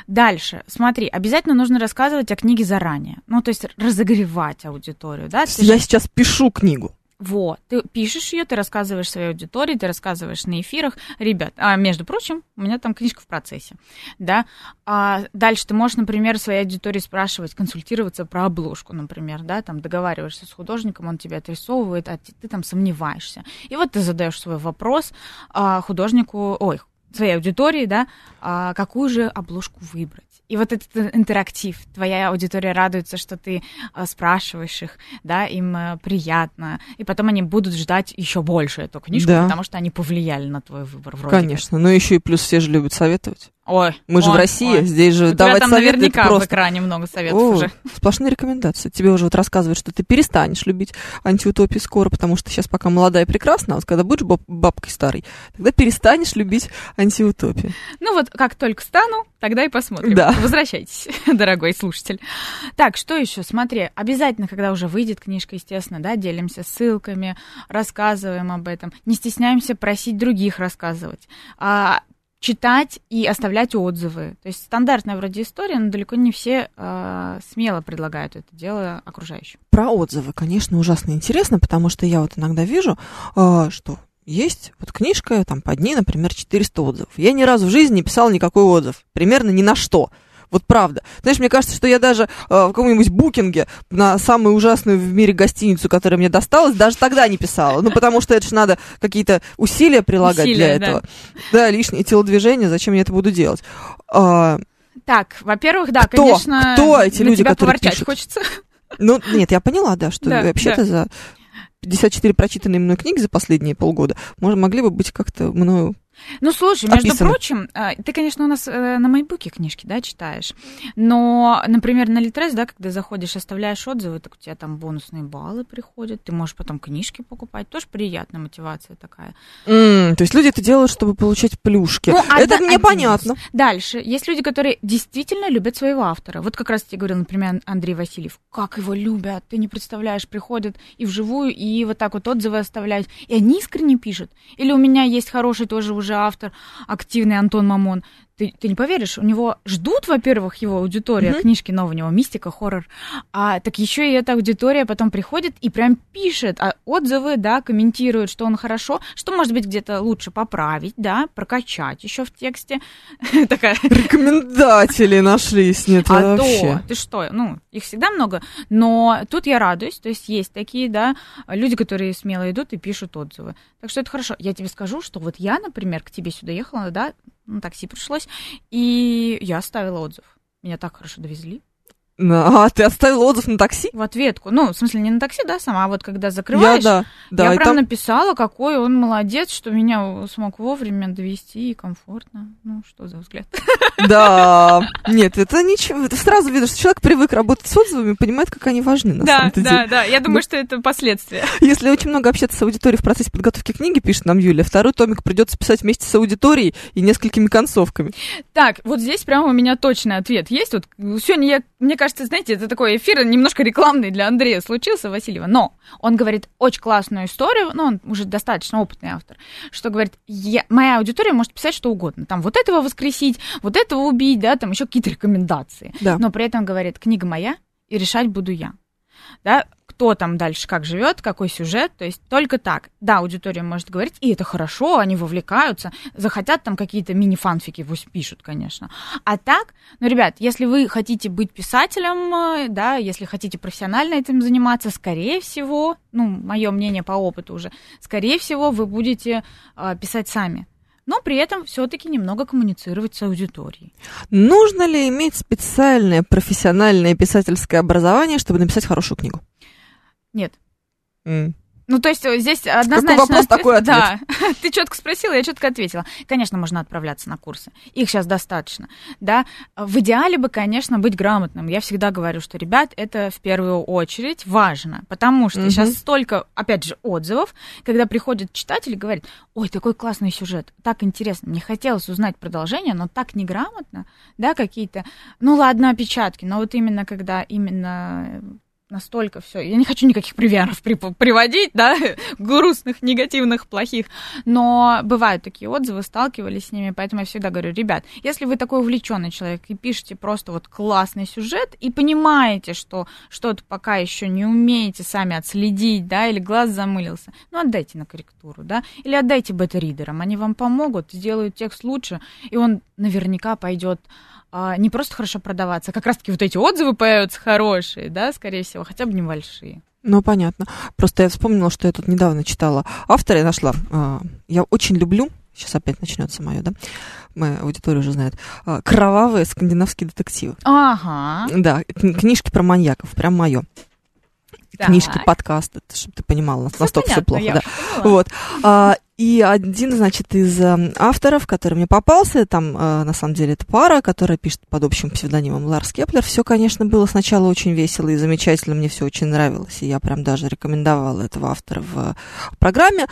Дальше, смотри, обязательно нужно рассказывать о книге заранее. Ну, то есть разогревать аудиторию, да? Ты Я же- сейчас пишу книгу. вот, ты пишешь ее, ты рассказываешь своей аудитории, ты рассказываешь на эфирах. Ребят, а между прочим, у меня там книжка в процессе, да. А дальше ты можешь, например, своей аудитории спрашивать, консультироваться про обложку, например, да, там договариваешься с художником, он тебя отрисовывает, а ты, ты там сомневаешься. И вот ты задаешь свой вопрос а, художнику, ой, своей аудитории, да, а, какую же обложку выбрать. И вот этот интерактив, твоя аудитория радуется, что ты а, спрашиваешь их, да, им а, приятно, и потом они будут ждать еще больше эту книжку, Да. потому что они повлияли на твой выбор вроде как. Конечно. Но еще и плюс все же любят советовать. Ой, Мы же ой, в России, ой. здесь же У тебя давать там советы наверняка в просто. экране много советов О, уже. Сплошные рекомендации. Тебе уже вот рассказывают, что ты перестанешь любить антиутопии скоро, потому что сейчас пока молодая и прекрасна, а вот когда будешь баб- бабкой старой, тогда перестанешь любить антиутопии. Ну вот как только стану, тогда и посмотрим. Да. Возвращайтесь, дорогой слушатель. Так, что еще? Смотри, обязательно, когда уже выйдет книжка, естественно, да, делимся ссылками, рассказываем об этом. Не стесняемся просить других рассказывать. А, читать и оставлять отзывы. То есть стандартная вроде история, но далеко не все а, смело предлагают это дело окружающим. Про отзывы, конечно, ужасно интересно, потому что я вот иногда вижу, а, что есть вот книжка, там под ней, например, 400 отзывов. Я ни разу в жизни не писала никакой отзыв, примерно ни на что. Вот правда. Знаешь, мне кажется, что я даже э, в каком-нибудь букинге на самую ужасную в мире гостиницу, которая мне досталась, даже тогда не писала. Ну, потому что это же надо какие-то усилия прилагать Усилия, для да. этого. Да, лишние телодвижения, зачем я это буду делать? А, Так, во-первых, да, Кто? конечно, Кто эти на люди, тебя которые пишут? хочется. Ну, нет, я поняла, да, что Да, вообще-то за 54 прочитанные мной книги за последние полгода может, могли бы быть как-то мною... Ну, слушай, между Описано. прочим, а, ты, конечно, у нас э, на Майбуке книжки, да, читаешь, но, например, на Литрес, да, когда заходишь, оставляешь отзывы, так у тебя там бонусные баллы приходят, ты можешь потом книжки покупать, тоже приятная мотивация такая. М, то есть люди это делают, чтобы получать плюшки. Ну, это одна- мне один понятно. Дальше, есть люди, которые действительно любят своего автора. Вот как раз тебе говорил, например, Андрей Васильев. Как его любят, ты не представляешь, приходят и вживую, и вот так вот отзывы оставляют. И они искренне пишут. Или у меня есть хороший тоже уже автор, активный Антон Мамон. Ты, ты не поверишь, у него ждут, во-первых, его аудитория, Мгм. книжки новые у него, мистика, хоррор, а так еще и эта аудитория потом приходит и прям пишет а, отзывы, да, комментирует, что он хорошо, что, может быть, где-то лучше поправить, да, прокачать еще в тексте. Такая Рекомендатели нашлись, нет, а вообще. то, ты что, ну, их всегда много, но тут я радуюсь, то есть есть такие, да, люди, которые смело идут и пишут отзывы. Так что это хорошо. Я тебе скажу, что вот я, например, к тебе сюда ехала, да, на такси пришлось, и я оставила отзыв. Меня так хорошо довезли. А, ты оставил отзыв на такси? В ответку. Ну, в смысле, не на такси, да, сама, а вот когда закрываешь, Я, да. Да, я прям там- написала, какой он молодец, что меня смог вовремя довести и комфортно. Ну, что за взгляд? Да. Нет, это ничего. Это сразу видно, что человек привык работать с отзывами, понимает, как они важны на Да, самом-то да, деле. да. Я Ну, думаю, что это последствия. Если очень много общаться с аудиторией в процессе подготовки книги, пишет нам Юлия, второй томик придется писать вместе с аудиторией и несколькими концовками. Так, вот здесь прямо у меня точный ответ есть. Вот сегодня я, мне кажется, знаете, это такой эфир немножко рекламный для Андрея случился, Васильева. Но он говорит очень классную историю, ну, он уже достаточно опытный автор, что говорит, я, моя аудитория может писать что угодно. Там вот этого воскресить, вот этого убить, да, там еще какие-то рекомендации. Да. Но при этом говорит, книга моя, и решать буду я. Да, кто там дальше как живет, какой сюжет, то есть только так. Да, аудитория может говорить, и это хорошо, они вовлекаются, захотят там какие-то мини-фанфики, пусть пишут, конечно. А так, ну, ребят, если вы хотите быть писателем, э, да, если хотите профессионально этим заниматься, скорее всего, ну, мое мнение по опыту уже, скорее всего, вы будете э, писать сами. но при этом все-таки немного коммуницировать с аудиторией. Нужно ли иметь специальное профессиональное писательское образование, чтобы написать хорошую книгу? Нет. М. Ну, то есть э, здесь однозначно... вопрос, такой ответ. Да, ты четко спросила, я четко ответила. Конечно, можно отправляться на курсы. Их сейчас достаточно, да. В идеале бы, конечно, быть грамотным. Я всегда говорю, что, ребят, это в первую очередь важно, потому что Мгм. сейчас столько, опять же, отзывов, когда приходит читатель и говорит, ой, такой классный сюжет, так интересно, мне хотелось узнать продолжение, но так неграмотно, да, какие-то, ну ладно, опечатки, но вот именно когда именно настолько все. Я не хочу никаких примеров при- приводить, да, грустных, негативных, плохих. Но бывают такие отзывы, сталкивались с ними, поэтому я всегда говорю, ребят, если вы такой увлеченный человек и пишете просто вот классный сюжет и понимаете, что что-то пока еще не умеете сами отследить, да, или глаз замылился, ну отдайте на корректуру, да, или отдайте бета-ридерам, они вам помогут, сделают текст лучше, и он наверняка пойдет а, не просто хорошо продаваться, а как раз-таки вот эти отзывы появятся хорошие, да, скорее всего, хотя бы небольшие. Ну, понятно. Просто я вспомнила, что я тут недавно читала автора и нашла. а, Я очень люблю, сейчас опять начнется мое, да, моя аудитория уже знает, а, кровавые скандинавские детективы. Ага. Да, кни- книжки про маньяков, прям мое. Книжки, подкасты, чтобы ты понимала, настолько все плохо, я да. Вот. И один, значит, из э, авторов, который мне попался, там, э, на самом деле, это пара, которая пишет под общим псевдонимом Ларс Кеплер. Все, конечно, было сначала очень весело и замечательно, мне все очень нравилось, и я прям даже рекомендовала этого автора в э, программе.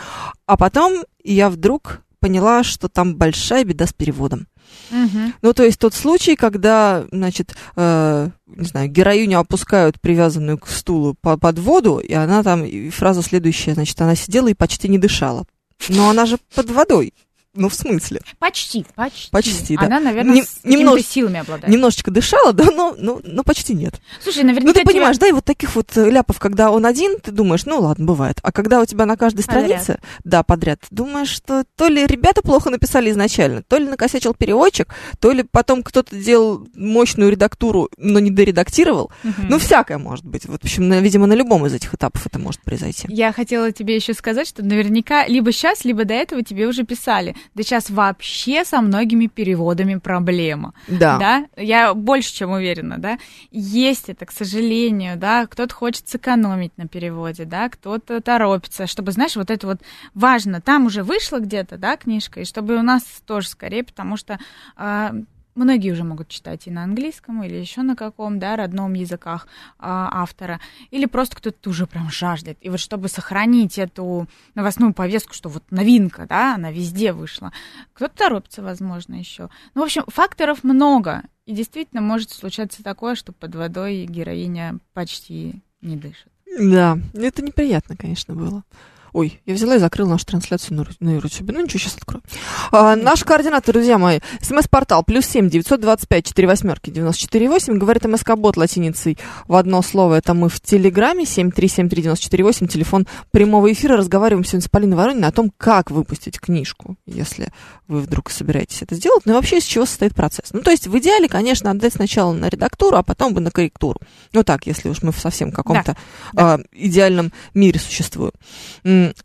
А потом я вдруг поняла, что там большая беда с переводом. Мгм. Ну, то есть тот случай, когда, значит, э, не знаю, героиню опускают привязанную к стулу по- под воду, и она там, и фраза следующая, значит, она сидела и почти не дышала. Но она же под водой. Ну, в смысле? Почти, почти. Почти, да. Она, наверное, Нем- с немнож- силами обладает. Немножечко дышала, да, но, но, но почти нет. Слушай, наверняка Ну, ты тебе- понимаешь, да, и вот таких вот э, ляпов, когда он один, ты думаешь, ну, ладно, бывает. А когда у тебя на каждой Подряд. странице, да, подряд, думаешь, что то ли ребята плохо написали изначально, то ли накосячил переводчик, то ли потом кто-то делал мощную редактуру, но не доредактировал. Мгм. Ну, всякое может быть. Вот, в общем, на- видимо, на любом из этих этапов это может произойти. Я хотела тебе еще сказать, что наверняка либо сейчас, либо до этого тебе уже писали. Да сейчас вообще со многими переводами проблема. Да. Да, я больше чем уверена, да. Есть это, к сожалению, да. Кто-то хочет сэкономить на переводе, да, кто-то торопится, чтобы, знаешь, вот это вот важно. Там уже вышла где-то, да, книжка, и чтобы у нас тоже скорее, потому что а, многие уже могут читать и на английском, или еще на каком, да, родном языках а, автора, или просто кто-то уже прям жаждет. И вот чтобы сохранить эту новостную повестку, что вот новинка, да, она везде вышла, кто-то торопится, возможно, еще. Ну, в общем, факторов много. И действительно может случаться такое, что под водой героиня почти не дышит. Да, это неприятно, конечно, было. Ой, я взяла и закрыла нашу трансляцию на, на YouTube. Ну ничего, сейчас открою. А, наш координатор, друзья мои, смс-портал плюс семь девятьсот двадцать пять четыре восьмерки девяносто четыре восемь. Говорит МСК-бот латиницей в одно слово. Это мы в Телеграме семь три семь три девяносто четыре восемь. Телефон прямого эфира. Разговариваем сегодня с Полиной Ворониной о том, как выпустить книжку, если вы вдруг собираетесь это сделать. Ну и вообще, из чего состоит процесс. Ну то есть в идеале, конечно, отдать сначала на редактуру, а потом бы на корректуру. Ну так, если уж мы в совсем каком-то Да. а, идеальном мире существуем.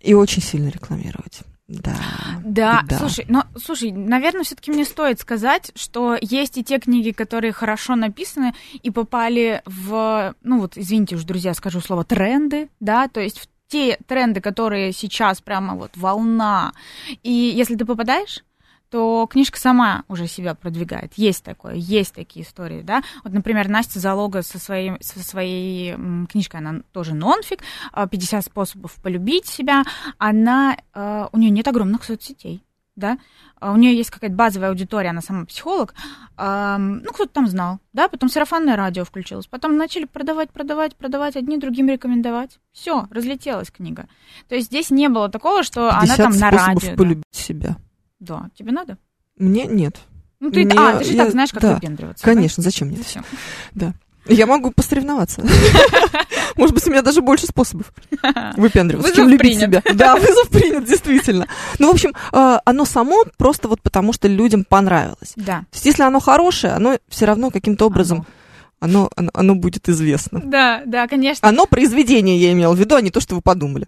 И очень сильно рекламировать. Да. Да, беда. слушай, ну, слушай, наверное, все-таки мне стоит сказать, что есть и те книги, которые хорошо написаны и попали в, ну вот, извините уж, друзья, скажу слово тренды, да, то есть в те тренды, которые сейчас прямо вот волна. И если ты попадаешь, то книжка сама уже себя продвигает. Есть такое, есть такие истории, да. Вот, например, Настя Залога со своей, со своей книжкой, она тоже нонфик, а, 50 способов полюбить себя, она, э, у нее нет огромных соцсетей, да, А у нее есть какая-то базовая аудитория, она сама психолог, ну, кто-то там знал, да, потом сарафанное радио включилось, потом начали продавать, продавать, продавать, одни другим рекомендовать. Все, разлетелась книга. То есть здесь не было такого, что она 50 там на способов радио. да. полюбить себя. Да, тебе надо? Мне нет. Ну, ты, Мне- а, ты же я- так знаешь, как да, выпендриваться. Конечно, зачем мне да? это? Всё. Я могу посоревноваться. Может быть, у меня даже больше способов выпендриваться, Вызов чем любить принят. себя. Да, вызов принят, действительно. Ну, в общем, э, оно само просто вот потому, что людям понравилось. Да. То есть, если оно хорошее, оно все равно каким-то образом, оно, оно, оно будет известно. Да, да, конечно. Оно произведение, я имела в виду, а не то, что вы подумали.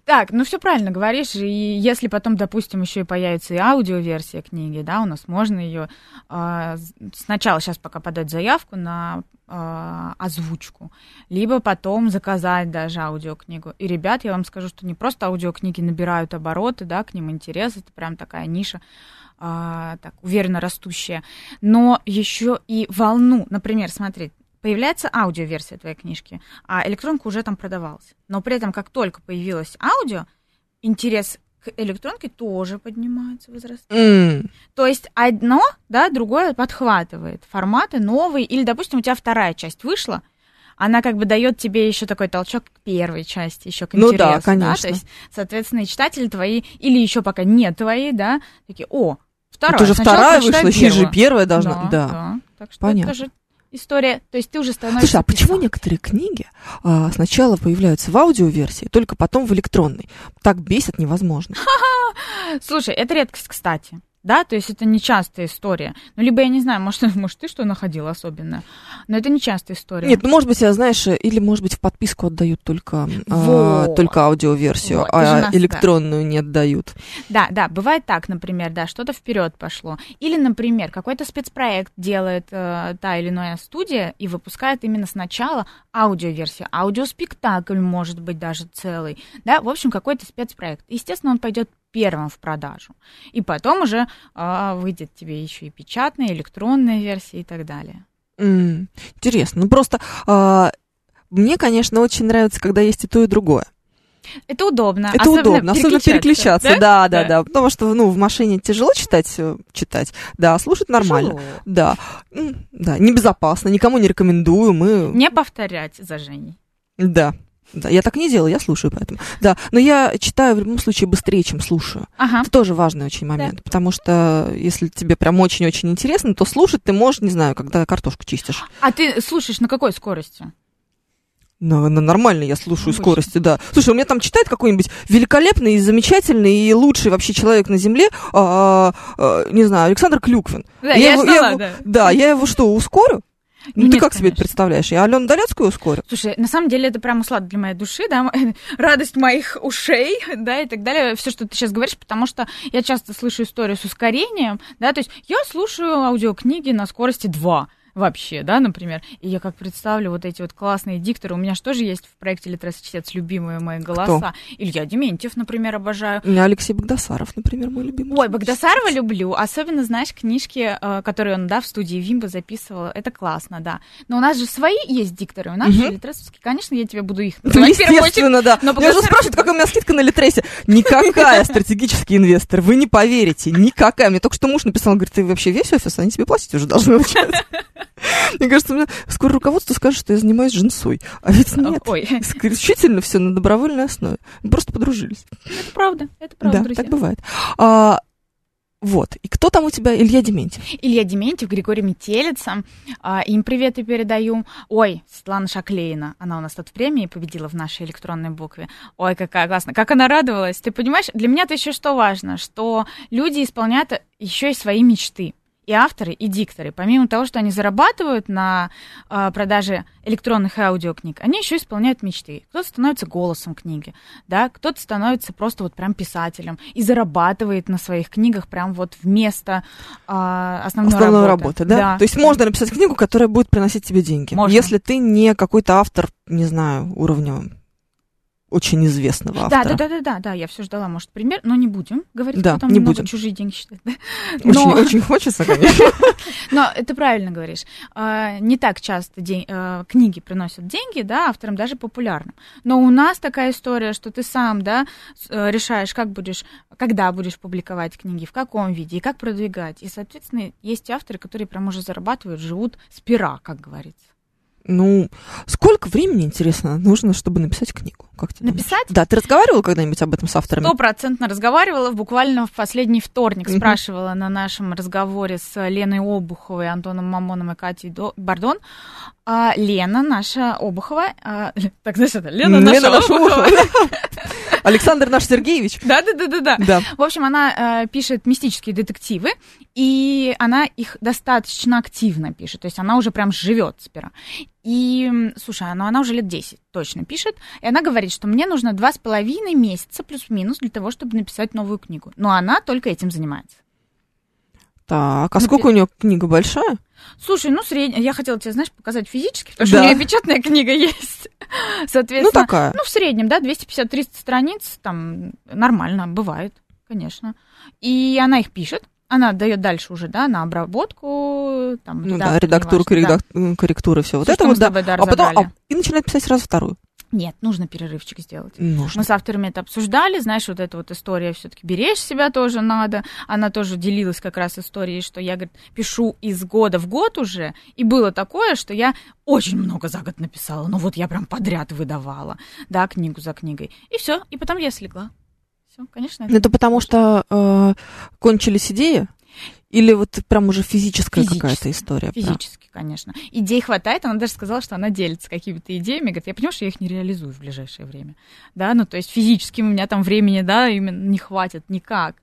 Так, ну все правильно говоришь. И если потом, допустим, еще и появится и аудиоверсия книги, да, у нас можно ее э, сначала сейчас пока подать заявку на э, озвучку, либо потом заказать даже аудиокнигу. И, ребят, я вам скажу, что не просто аудиокниги набирают обороты, да, к ним интерес, это прям такая ниша э, так, уверенно растущая, но еще и волну, например, смотри, появляется аудиоверсия твоей книжки, а электронка уже там продавалась. Но при этом, как только появилось аудио, интерес к электронке тоже поднимается, возрастает. М, То есть одно, да, другое подхватывает форматы новые, или, допустим, у тебя вторая часть вышла, она как бы дает тебе еще такой толчок к первой части, еще к Ну интересу. да, конечно. То есть, соответственно, и читатели твои, или еще пока не твои, да, такие, о, вторая. Это сначала вторая вышла, сейчас же первую». первая должна. Да, Да. да. Так что Понятно. это же история, то есть ты уже становишься... Слушай, а почему некоторые книги а, сначала появляются в аудиоверсии, только потом в электронной? Так бесит невозможно. Слушай, это редкость, кстати. Да, то есть это нечастая история. Ну, либо я не знаю, может, может ты что находила особенное. Но это нечастая история. Нет, ну может быть, я, знаешь, или может быть в подписку отдают только, а, Вот. только аудиоверсию, же а нас- электронную не отдают. Да, да, бывает так, например, да, что-то вперед пошло. Или, например, какой-то спецпроект делает э, та или иная студия и выпускает именно сначала аудиоверсию. Аудиоспектакль может быть даже целый. Да, в общем, какой-то спецпроект. Естественно, он пойдет первым в продажу. И потом уже а, выйдет тебе еще и печатная, электронная версия и так далее. М, Интересно. Ну просто а, мне, конечно, очень нравится, когда есть и то, и другое. Это удобно. Это особенно удобно, особенно переключаться. Да, да, да, Потому что, ну, в машине тяжело читать, э, читать, да, слушать нормально. Тяжело. Да, да, небезопасно, никому не рекомендую, мы... Не повторять за Женей. Да, да, я так не делаю, я слушаю поэтому. Да, но я читаю в любом случае быстрее, чем слушаю. Ага. Это тоже важный очень момент, потому что если тебе прям очень-очень интересно, то слушать ты можешь, не знаю, когда картошку чистишь. А ты слушаешь на какой скорости? На, на нормальной я слушаю Обычно. скорости, да. Слушай, у меня там читает какой-нибудь великолепный и замечательный и лучший вообще человек на земле, а, а, не знаю, Александр Клюквин. Да, я, его, знала, его- да. да, я его что, ускорю? Ну, Ну, ты нет, как себе это конечно. представляешь? Я Алену Долецкую ускорю? Слушай, на самом деле это прям услада для моей души, да, радость моих ушей, да, и так далее, все, что ты сейчас говоришь, потому что я часто слышу историю с ускорением, да, то есть я слушаю аудиокниги на скорости 2 вообще, да, например, и я как представлю вот эти вот классные дикторы, у меня же тоже есть в проекте «Литрес чтец» любимые мои голоса, Илья Дементьев, например, обожаю, У меня Алексей Богдасаров, например, мой любимый. Ой, Богдасарова люблю, особенно, знаешь, книжки, э, которые он, да, в студии Вимба записывал, это классно, да. Но у нас же свои есть дикторы, у нас Мгм. же литресовские, конечно, я тебе буду их Ну, первую очередь. естественно, да. но Меня же Богдасаров- спрашивают, какая у меня скидка на Литресе. Никакая, стратегический инвестор. Вы не поверите, никакая. Мне только что муж написал, говорит, ты вообще весь офис, они тебе платить уже должны. Мне кажется, скоро руководство скажет, что я занимаюсь женсой. А ведь нет. Ой, Исключительно все на добровольной основе. Мы Просто подружились. это правда, это правда, да, друзья. так бывает. А, вот. И кто там у тебя? Илья Дементьев. Илья Дементьев, Григорий Метелица, им приветы передаю. Ой, Светлана Шаклейна, она у нас тут в премии победила в нашей электронной букве. Ой, какая классная, как она радовалась. Ты понимаешь, для меня это еще что важно, что люди исполняют еще и свои мечты. И авторы, и дикторы, помимо того, что они зарабатывают на а, продаже электронных и аудиокниг, они еще исполняют мечты. Кто-то становится голосом книги, да, кто-то становится просто вот прям писателем и зарабатывает на своих книгах прям вот вместо а, основной, Основной работы. работы, да? То есть можно написать книгу, которая будет приносить тебе деньги. Можно. Если ты не какой-то автор, не знаю, уровня очень известного автора. да, да, да, да, да, я все ждала, может, пример, но не будем говорить, Да, потом не будем. чужие деньги считать. да. Очень, Но, очень хочется, конечно. но это правильно говоришь. А, Не так часто э, книги приносят деньги, да, авторам даже популярным. Но у нас такая история, что ты сам, да, э, решаешь, как будешь, когда будешь публиковать книги, в каком виде и как продвигать. И, соответственно, есть авторы, которые прям уже зарабатывают, живут с пера, как говорится. Ну, сколько времени, интересно, нужно, чтобы написать книгу? Как ты думаешь? Написать? Да, ты разговаривал когда-нибудь об этом с авторами? Стопроцентно разговаривала, буквально в последний вторник Мгм. спрашивала на нашем разговоре с Леной Обуховой, Антоном Мамоном и Катей До- Бардон. А Лена наша Обухова, а, так знаешь, это Лена, наша, наша Обухова, Александр наш Сергеевич. Да-да-да-да-да. Да. В общем, она э, пишет мистические детективы, и она их достаточно активно пишет, то есть она уже прям живет с пера. И, слушай, ну она уже лет 10 точно пишет, и она говорит, что мне нужно два с половиной месяца плюс-минус для того, чтобы написать новую книгу. Но она только этим занимается. Так, а сколько у нее книга большая? Слушай, ну средняя, я хотела тебе, знаешь, показать физически, потому что Да. у нее печатная книга есть. Ну, Соответственно, такая. ну, в среднем, да, 250-300 страниц, там, нормально, бывает, конечно. И она их пишет, она дает дальше уже, да, на обработку, там, Ну да, редактура, неважно, да. корректак- корректура, все вот Всё, это что вот, да. да, А потом, а, и начинает писать сразу вторую. Нет, нужно перерывчик сделать. Нужно. Мы с авторами это обсуждали, знаешь, вот эта вот история все-таки беречь себя тоже надо. Она тоже делилась как раз историей, что я, говорит, пишу из года в год уже, и было такое, что я очень много за год написала, ну вот я прям подряд выдавала, да, книгу за книгой. И все, и потом я слегла. Все, конечно. Ну, Это потому что э, кончились идеи? Или вот прям уже физическая какая-то история? прям? Физически, конечно. Идей хватает, она даже сказала, что она делится какими-то идеями. Говорит, я понимаю, что я их не реализую в ближайшее время. Да, ну то есть физически у меня там времени, да, именно не хватит никак.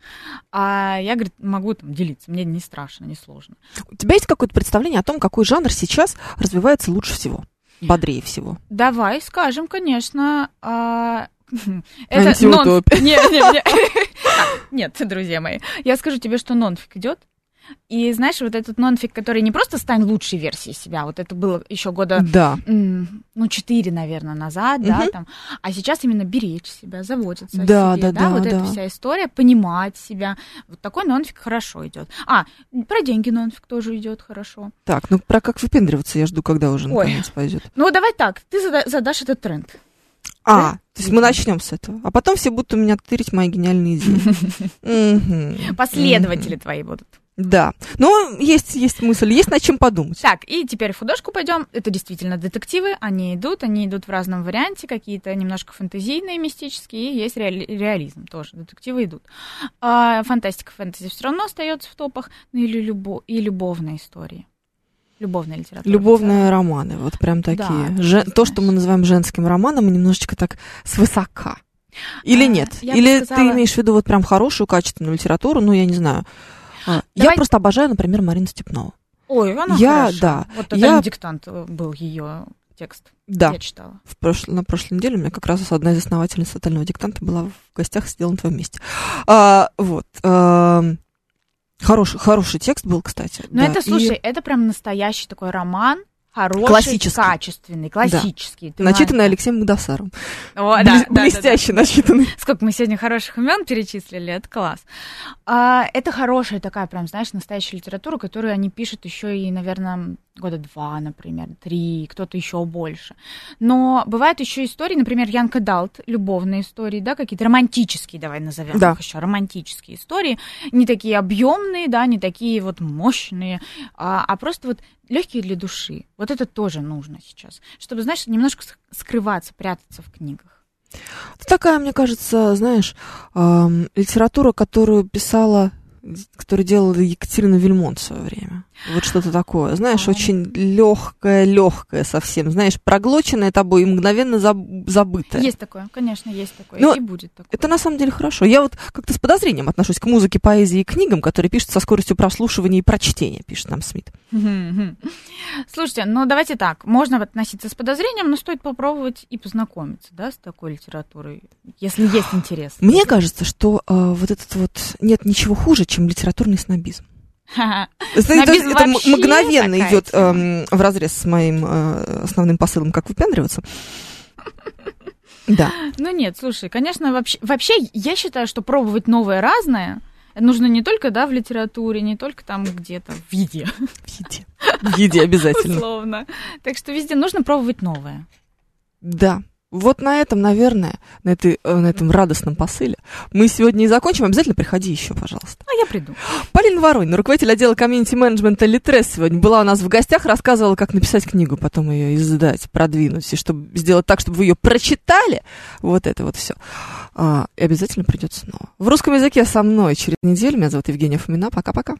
А я, говорит, могу там делиться, мне не страшно, не сложно. У тебя есть какое-то представление о том, какой жанр сейчас развивается лучше всего? Бодрее всего. Давай скажем, конечно, а, это нон- Не, не, не. Так, Нет, друзья мои, я скажу тебе, что нонфик идет. И знаешь, вот этот нонфик, который не просто стань лучшей версией себя, вот это было еще года Да. ну, четыре, наверное, назад, да, Мгм. там. А сейчас именно беречь себя, заботиться Да, о себе, да, да, вот эта да. вся история, понимать себя. Вот такой нонфик хорошо идет. А, про деньги нонфик тоже идет хорошо. Так, ну про как выпендриваться я жду, когда уже Ой. наконец пойдет. Ну, давай так, ты зада- задашь этот тренд. А, то есть мы начнем с этого. А потом все будут у меня тырить мои гениальные идеи. Последователи твои будут. Да. Но есть, есть мысль, есть над чем подумать. Так, и теперь в художку пойдем. Это действительно детективы, они идут, они идут в разном варианте, какие-то немножко фантазийные, мистические, и есть реали- реализм тоже, детективы идут. А фантастика, фэнтези все равно остается в топах, ну или любо- и любовные истории. Любовная литература. Любовные романы, вот прям такие. Да, Же- ты то, что мы называем женским романом, немножечко так свысока. Или А, нет? Или ты сказала- имеешь в виду вот прям хорошую, качественную литературу, ну, я не знаю. А, Я Давай- просто обожаю, например, Марину Степнову. Ой, она Я- хороша. да, Вот я- «Тотальный диктант» был ее текст. Да. Я читала. В прошлой, на прошлой неделе у меня как раз одна из основательниц тотального диктанта была в гостях, сидела на твоем месте. А, вот. ам, хороший, хороший текст был, кстати. Но да. это, И- слушай, это прям настоящий такой роман, хороший, Классический. качественный, классический. Ты начитанный Алексеем Магдасаром. да. О, да, Блес- да, да, да. блестяще начитанный. Сколько мы сегодня хороших имен перечислили, это класс. А, это хорошая такая, прям, знаешь, настоящая литература, которую они пишут еще и, наверное, года два, например, три, кто-то еще больше. Но бывают еще истории, например, Янка Далт, любовные истории, да, какие-то романтические, давай назовем Да. их еще, романтические истории, не такие объемные, да, не такие вот мощные, а, а просто вот легкие для души. Вот это тоже нужно сейчас, чтобы, знаешь, немножко ск- скрываться, прятаться в книгах. Это такая, мне кажется, знаешь, ам, литература, которую писала, которую делала Екатерина Вильмонт в свое время. Вот что-то такое. Знаешь, А. очень легкое, легкое совсем. Знаешь, проглоченное тобой и мгновенно заб- забытое. Есть такое, конечно, есть такое. Ну, и будет такое. Это на самом деле хорошо. Я вот как-то с подозрением отношусь к музыке, поэзии и книгам, которые пишут со скоростью прослушивания и прочтения, пишет нам Смит. Слушайте, ну давайте так. Можно относиться с подозрением, но стоит попробовать и познакомиться, да, с такой литературой, если есть интерес. Мне кажется, что э, вот этот вот нет ничего хуже, чем литературный снобизм. Это, это мгновенно идет тема. в разрез с моим э, основным посылом, как выпендриваться. Да. Ну нет, слушай, конечно, вообще, вообще я считаю, что пробовать новое разное нужно не только, да, в литературе, не только там где-то в еде, В еде. В еде обязательно. условно. Так что везде нужно пробовать новое. Да. Вот на этом, наверное, на, этой, э, на этом радостном посыле мы сегодня и закончим. Обязательно приходи еще, пожалуйста. А я приду. Полина Воронина, руководитель отдела комьюнити-менеджмента Литрес, сегодня была у нас в гостях, рассказывала, как написать книгу, потом ее издать, продвинуть, и чтобы сделать так, чтобы вы ее прочитали. Вот это вот все. и обязательно придет снова. В русском языке со мной через неделю. Меня зовут Евгения Фомина. Пока-пока.